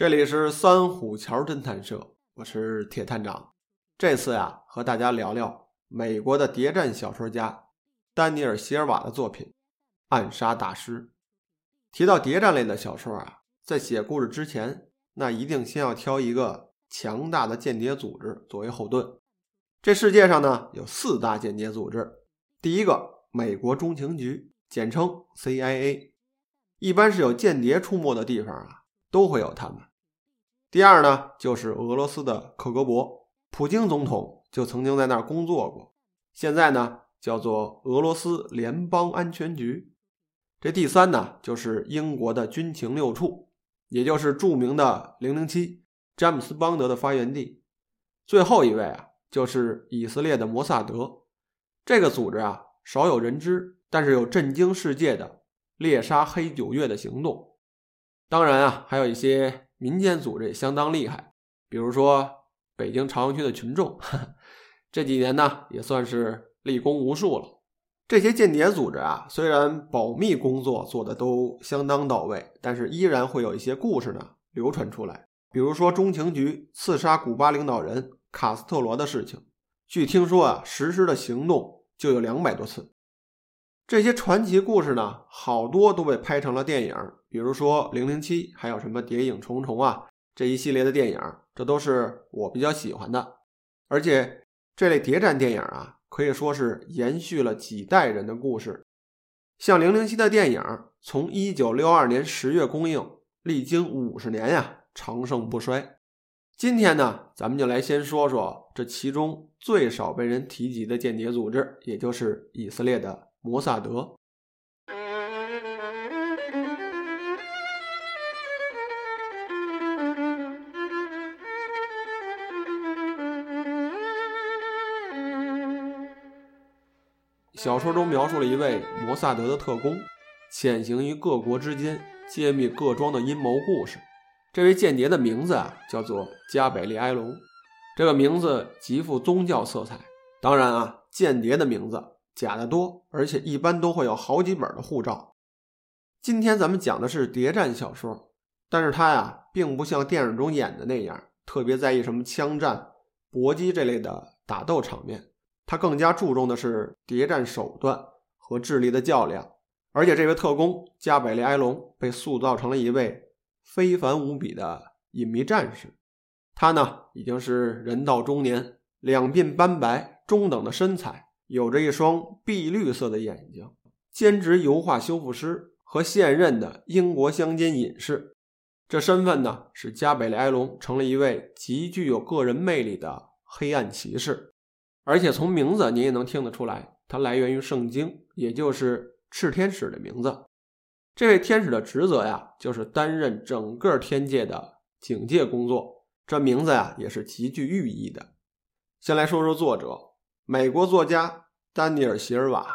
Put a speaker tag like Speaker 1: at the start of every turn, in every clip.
Speaker 1: 这里是三虎桥侦探社，我是铁探长。这次呀，和大家聊聊美国的谍战小说家丹尼尔·席尔瓦的作品《暗杀大师》。提到谍战类的小说啊，在写故事之前，那一定先要挑一个强大的间谍组织作为后盾。这世界上呢，有四大间谍组织。第一个，美国中情局，简称 CIA，一般是有间谍出没的地方啊，都会有他们。第二呢，就是俄罗斯的克格勃，普京总统就曾经在那儿工作过。现在呢，叫做俄罗斯联邦安全局。这第三呢，就是英国的军情六处，也就是著名的零零七，詹姆斯邦德的发源地。最后一位啊，就是以色列的摩萨德。这个组织啊，少有人知，但是有震惊世界的猎杀黑九月的行动。当然啊，还有一些。民间组织也相当厉害，比如说北京朝阳区的群众，这几年呢也算是立功无数了。这些间谍组织啊，虽然保密工作做的都相当到位，但是依然会有一些故事呢流传出来。比如说中情局刺杀古巴领导人卡斯特罗的事情，据听说啊，实施的行动就有两百多次。这些传奇故事呢，好多都被拍成了电影，比如说《零零七》，还有什么《谍影重重》啊这一系列的电影，这都是我比较喜欢的。而且这类谍战电影啊，可以说是延续了几代人的故事。像《零零七》的电影，从一九六二年十月公映，历经五十年呀，长盛不衰。今天呢，咱们就来先说说这其中最少被人提及的间谍组织，也就是以色列的。摩萨德小说中描述了一位摩萨德的特工，潜行于各国之间，揭秘各庄的阴谋故事。这位间谍的名字啊，叫做加百利埃隆。这个名字极富宗教色彩。当然啊，间谍的名字。假的多，而且一般都会有好几本的护照。今天咱们讲的是谍战小说，但是它呀，并不像电影中演的那样特别在意什么枪战、搏击这类的打斗场面，它更加注重的是谍战手段和智力的较量。而且这位特工加百利埃隆被塑造成了一位非凡无比的隐秘战士。他呢，已经是人到中年，两鬓斑白，中等的身材。有着一双碧绿色的眼睛，兼职油画修复师和现任的英国乡间隐士。这身份呢，使加百利埃隆成了一位极具有个人魅力的黑暗骑士。而且从名字您也能听得出来，他来源于圣经，也就是炽天使的名字。这位天使的职责呀，就是担任整个天界的警戒工作。这名字呀，也是极具寓意的。先来说说作者。美国作家丹尼尔·席尔瓦，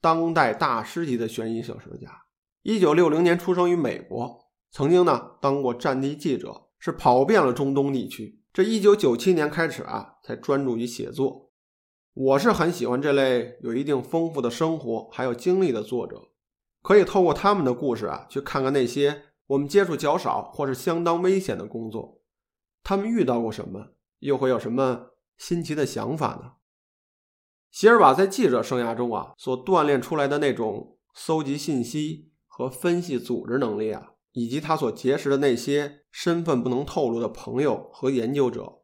Speaker 1: 当代大师级的悬疑小说家。一九六零年出生于美国，曾经呢当过战地记者，是跑遍了中东地区。这一九九七年开始啊，才专注于写作。我是很喜欢这类有一定丰富的生活还有经历的作者，可以透过他们的故事啊，去看看那些我们接触较少或是相当危险的工作，他们遇到过什么，又会有什么新奇的想法呢？席尔瓦在记者生涯中啊，所锻炼出来的那种搜集信息和分析组织能力啊，以及他所结识的那些身份不能透露的朋友和研究者，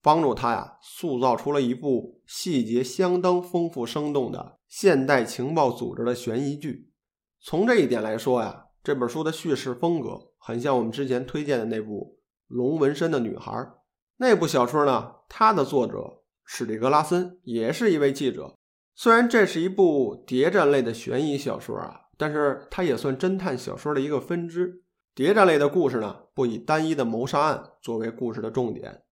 Speaker 1: 帮助他呀，塑造出了一部细节相当丰富、生动的现代情报组织的悬疑剧。从这一点来说呀，这本书的叙事风格很像我们之前推荐的那部《龙纹身的女孩》那部小说呢，它的作者。史蒂格拉森也是一位记者，虽然这是一部谍战类的悬疑小说啊，但是它也算侦探小说的一个分支。谍战类的故事呢，不以单一的谋杀案作为故事的重点，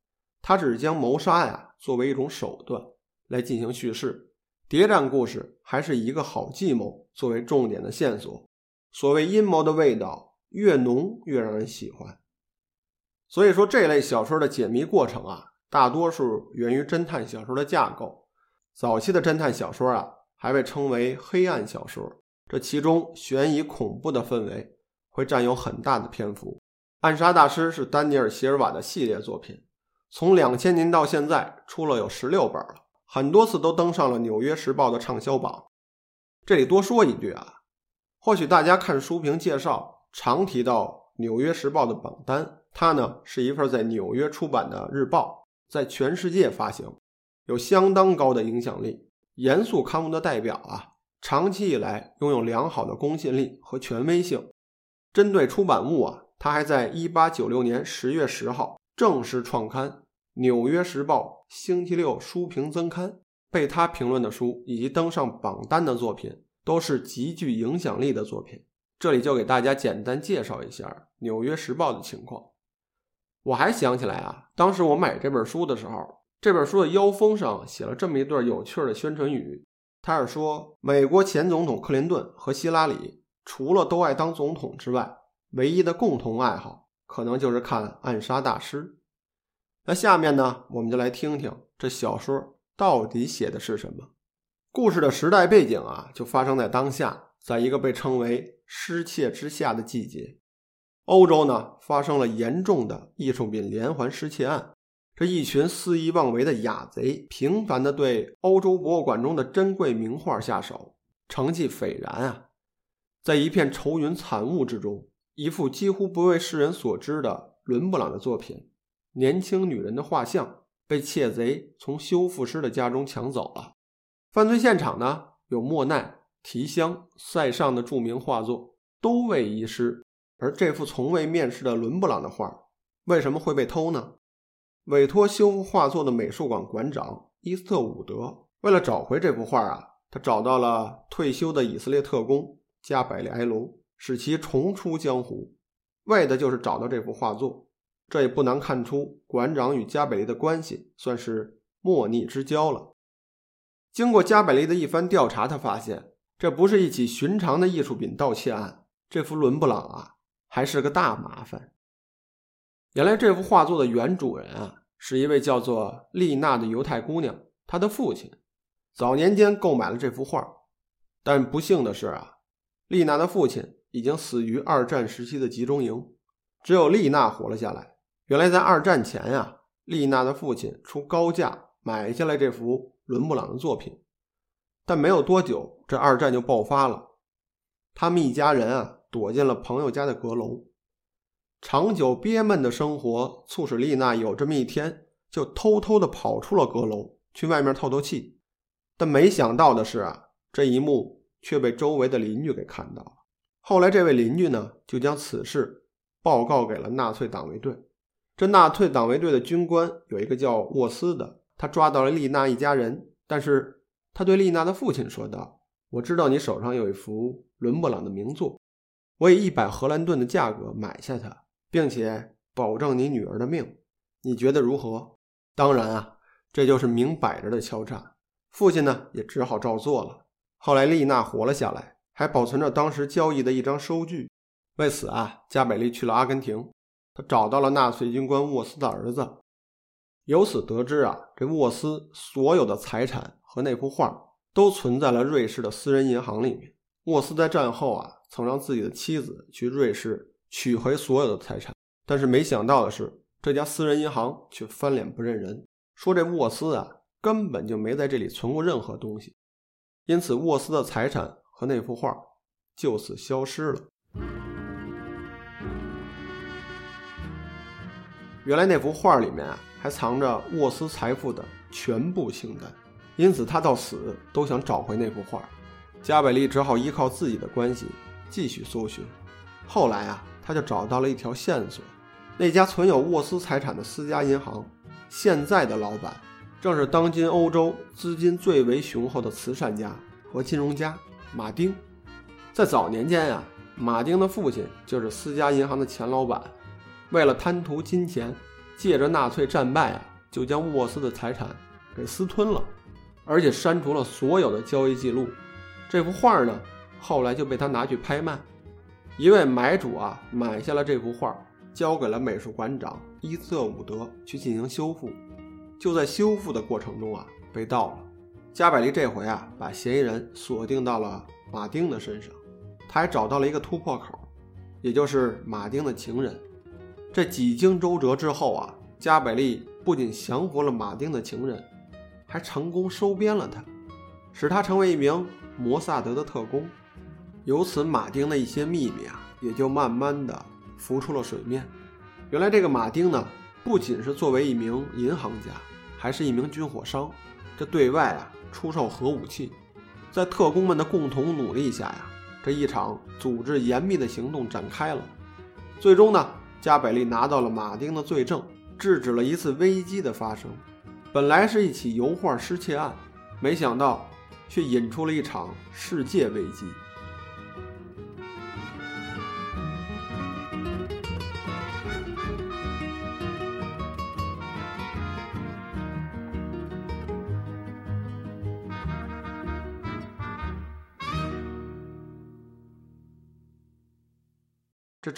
Speaker 1: 它只是将谋杀呀作为一种手段来进行叙事。谍战故事还是一个好计谋作为重点的线索。所谓阴谋的味道越浓越让人喜欢。所以说，这类小说的解谜过程啊，大多数源于侦探小说的架构。早期的侦探小说啊，还被称为黑暗小说，这其中悬疑恐怖的氛围会占有很大的篇幅。《暗杀大师》是丹尼尔·席尔瓦的系列作品，从两千年到现在出了有十六本了，很多次都登上了《纽约时报》的畅销榜。这里多说一句啊，或许大家看书评介绍常提到《纽约时报》的榜单。它呢是一份在纽约出版的日报，在全世界发行，有相当高的影响力，严肃刊物的代表啊，长期以来拥有良好的公信力和权威性。针对出版物啊，他还在1896年10月10号正式创刊《纽约时报》星期六书评增刊。被他评论的书以及登上榜单的作品，都是极具影响力的作品。这里就给大家简单介绍一下《纽约时报》的情况。我还想起来啊，当时我买这本书的时候，这本书的腰封上写了这么一段有趣的宣传语，他是说美国前总统克林顿和希拉里除了都爱当总统之外，唯一的共同爱好可能就是看《暗杀大师》。那下面呢，我们就来听听这小说到底写的是什么。故事的时代背景啊，就发生在当下，在一个被称为“失窃之夏”的季节。欧洲呢发生了严重的艺术品连环失窃案，这一群肆意妄为的雅贼频繁地对欧洲博物馆中的珍贵名画下手，成绩斐然啊！在一片愁云惨雾之中，一幅几乎不为世人所知的伦勃朗的作品《年轻女人的画像》被窃贼从修复师的家中抢走了。犯罪现场呢有莫奈、提香、塞尚的著名画作都未遗失。而这幅从未面世的伦勃朗的画，为什么会被偷呢？委托修复画作的美术馆馆长伊斯特伍德，为了找回这幅画啊，他找到了退休的以色列特工加百利埃隆，使其重出江湖，为的就是找到这幅画作。这也不难看出，馆长与加百利的关系算是莫逆之交了。经过加百利的一番调查，他发现这不是一起寻常的艺术品盗窃案，这幅伦勃朗啊。还是个大麻烦。原来这幅画作的原主人啊，是一位叫做丽娜的犹太姑娘。她的父亲早年间购买了这幅画，但不幸的是啊，丽娜的父亲已经死于二战时期的集中营，只有丽娜活了下来。原来在二战前呀，丽娜的父亲出高价买下来这幅伦勃朗的作品，但没有多久，这二战就爆发了，他们一家人啊。躲进了朋友家的阁楼，长久憋闷的生活促使丽娜有这么一天就偷偷的跑出了阁楼，去外面透透气。但没想到的是啊，这一幕却被周围的邻居给看到了。后来这位邻居呢，就将此事报告给了纳粹党卫队。这纳粹党卫队的军官有一个叫沃斯的，他抓到了丽娜一家人，但是他对丽娜的父亲说道：“我知道你手上有一幅伦勃朗的名作。”我以一百荷兰盾的价格买下它，并且保证你女儿的命，你觉得如何？当然啊，这就是明摆着的敲诈。父亲呢，也只好照做了。后来丽娜活了下来，还保存着当时交易的一张收据。为此啊，加百利去了阿根廷，他找到了纳粹军官沃斯的儿子，由此得知啊，这沃斯所有的财产和那幅画都存在了瑞士的私人银行里面。沃斯在战后啊。曾让自己的妻子去瑞士取回所有的财产，但是没想到的是，这家私人银行却翻脸不认人，说这沃斯啊根本就没在这里存过任何东西，因此沃斯的财产和那幅画就此消失了。原来那幅画里面啊还藏着沃斯财富的全部清单，因此他到死都想找回那幅画。加百利只好依靠自己的关系。继续搜寻，后来啊，他就找到了一条线索。那家存有沃斯财产的私家银行，现在的老板正是当今欧洲资金最为雄厚的慈善家和金融家马丁。在早年间呀，马丁的父亲就是私家银行的前老板，为了贪图金钱，借着纳粹战败啊，就将沃斯的财产给私吞了，而且删除了所有的交易记录。这幅画呢，后来就被他拿去拍卖。一位买主啊，买下了这幅画，交给了美术馆长伊瑟伍德去进行修复。就在修复的过程中啊，被盗了。加百利这回啊，把嫌疑人锁定到了马丁的身上。他还找到了一个突破口，也就是马丁的情人。这几经周折之后啊，加百利不仅降服了马丁的情人，还成功收编了他，使他成为一名摩萨德的特工。由此，马丁的一些秘密啊，也就慢慢的浮出了水面。原来，这个马丁呢，不仅是作为一名银行家，还是一名军火商，这对外啊出售核武器。在特工们的共同努力下呀。这一场组织严密的行动展开了，最终呢，加百利拿到了马丁的罪证，制止了一次危机的发生。本来是一起油画失窃案，没想到却引出了一场世界危机。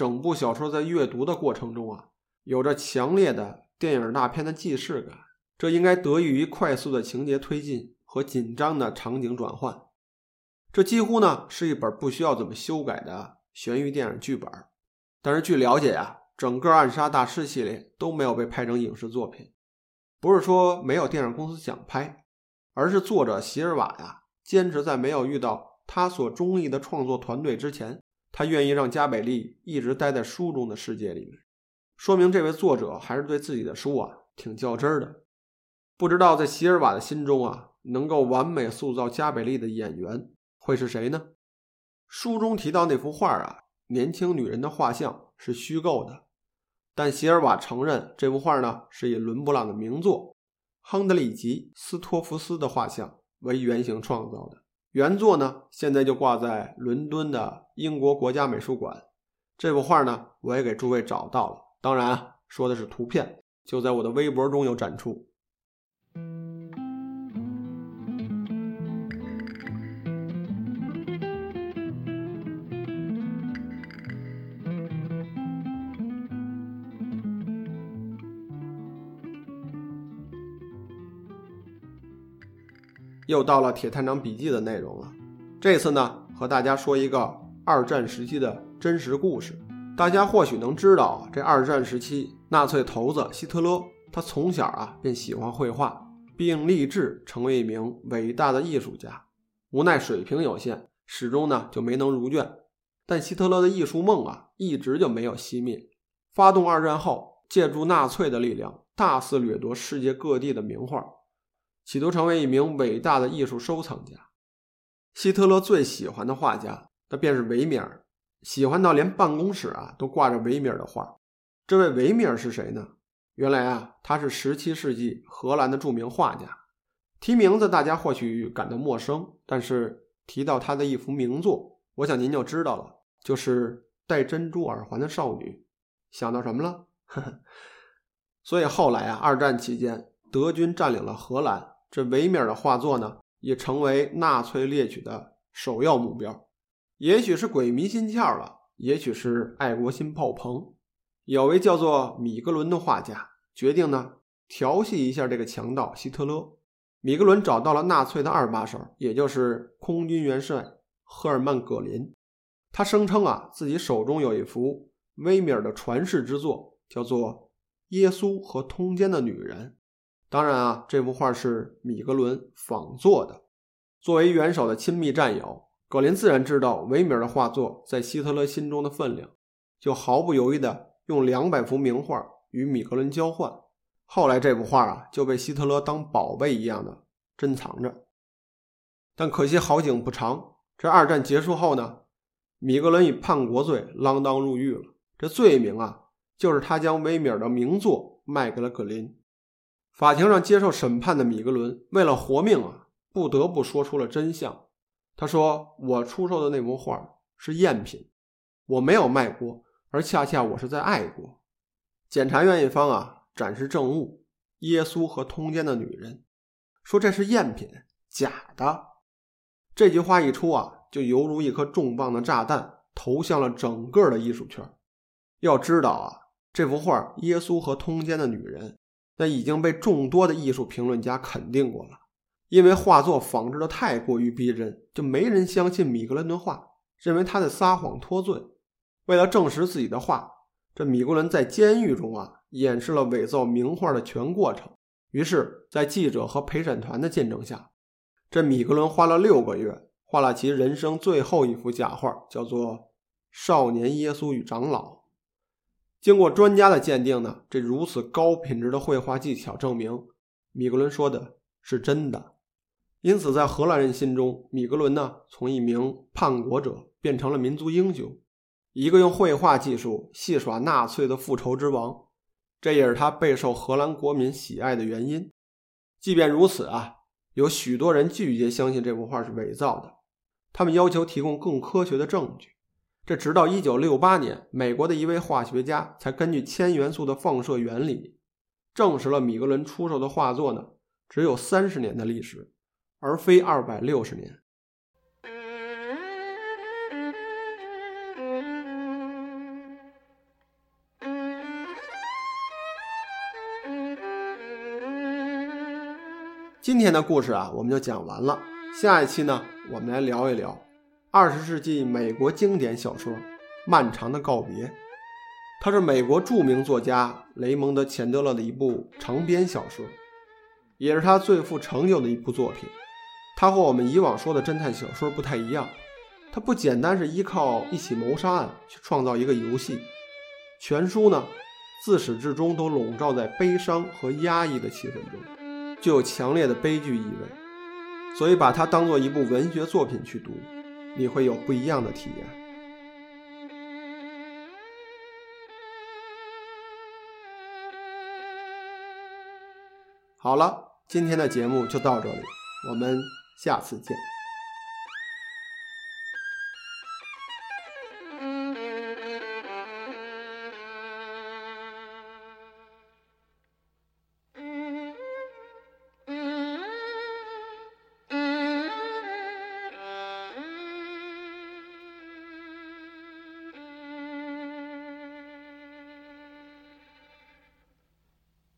Speaker 1: 整部小说在阅读的过程中啊，有着强烈的电影大片的既视感。这应该得益于快速的情节推进和紧张的场景转换。这几乎呢是一本不需要怎么修改的悬疑电影剧本。但是据了解呀，整个《暗杀大师》系列都没有被拍成影视作品，不是说没有电影公司想拍，而是作者席尔瓦呀坚持在没有遇到他所中意的创作团队之前。他愿意让加百利一直待在书中的世界里面，说明这位作者还是对自己的书啊挺较真的。不知道在席尔瓦的心中啊，能够完美塑造加百利的演员会是谁呢？书中提到那幅画啊，年轻女人的画像是虚构的，但席尔瓦承认这幅画呢是以伦勃朗的名作《亨德里吉斯托弗斯》的画像为原型创造的。原作呢，现在就挂在伦敦的英国国家美术馆。这幅画呢，我也给诸位找到了，当然说的是图片，就在我的微博中有展出。又到了《铁探长笔记》的内容了。这次呢，和大家说一个二战时期的真实故事。大家或许能知道，这二战时期，纳粹头子希特勒，他从小啊便喜欢绘画，并立志成为一名伟大的艺术家。无奈水平有限，始终呢就没能如愿。但希特勒的艺术梦啊，一直就没有熄灭。发动二战后，借助纳粹的力量，大肆掠夺世界各地的名画。企图成为一名伟大的艺术收藏家。希特勒最喜欢的画家，那便是维米尔，喜欢到连办公室啊都挂着维米尔的画。这位维米尔是谁呢？原来啊，他是17世纪荷兰的著名画家。提名字大家或许感到陌生，但是提到他的一幅名作，我想您就知道了，就是戴珍珠耳环的少女。想到什么了？所以后来啊，二战期间，德军占领了荷兰。这维米尔的画作呢，也成为纳粹猎取的首要目标。也许是鬼迷心窍了，也许是爱国心爆棚。有位叫做米格伦的画家，决定呢调戏一下这个强盗希特勒。米格伦找到了纳粹的二把手，也就是空军元帅赫尔曼·葛林。他声称啊，自己手中有一幅维米尔的传世之作，叫做《耶稣和通奸的女人》。当然啊，这幅画是米格伦仿作的。作为元首的亲密战友，格林自然知道维米尔的画作在希特勒心中的分量，就毫不犹豫地用两百幅名画与米格伦交换。后来这幅画啊就被希特勒当宝贝一样的珍藏着。但可惜好景不长，这二战结束后呢，米格伦以叛国罪锒铛入狱了。这罪名啊，就是他将维米尔的名作卖给了格林。法庭上接受审判的米格伦为了活命啊，不得不说出了真相。他说：“我出售的那幅画是赝品，我没有卖国，而恰恰我是在爱国。检察院一方啊，展示证物，耶稣和通奸的女人，说这是赝品，假的。这句话一出啊，就犹如一颗重磅的炸弹，投向了整个的艺术圈。要知道啊，这幅画《耶稣和通奸的女人》，那已经被众多的艺术评论家肯定过了。因为画作仿制的太过于逼真，就没人相信米格伦的话，认为他在撒谎脱罪。为了证实自己的话，这米格伦在监狱中啊，演示了伪造名画的全过程。于是，在记者和陪审团的见证下，这米格伦花了六个月，画了其人生最后一幅假画，叫做《少年耶稣与长老》。经过专家的鉴定呢，这如此高品质的绘画技巧证明，米格伦说的是真的。因此，在荷兰人心中，米格伦呢，从一名叛国者变成了民族英雄，一个用绘画技术戏耍纳粹的复仇之王。这也是他备受荷兰国民喜爱的原因。即便如此啊，有许多人拒绝相信这幅画是伪造的，他们要求提供更科学的证据。这直到1968年，美国的一位化学家才根据铅元素的放射原理，证实了米格伦出售的画作呢，只有三十年的历史。而非二百六十年。今天的故事啊，我们就讲完了。下一期呢，我们来聊一聊二十世纪美国经典小说《漫长的告别》，它是美国著名作家雷蒙德·钱德勒的一部长篇小说，也是他最富成就的一部作品。它和我们以往说的侦探小说不太一样，它不简单是依靠一起谋杀案去创造一个游戏。全书呢，自始至终都笼罩在悲伤和压抑的气氛中，具有强烈的悲剧意味。所以把它当做一部文学作品去读，你会有不一样的体验。好了，今天的节目就到这里，我们。下次见。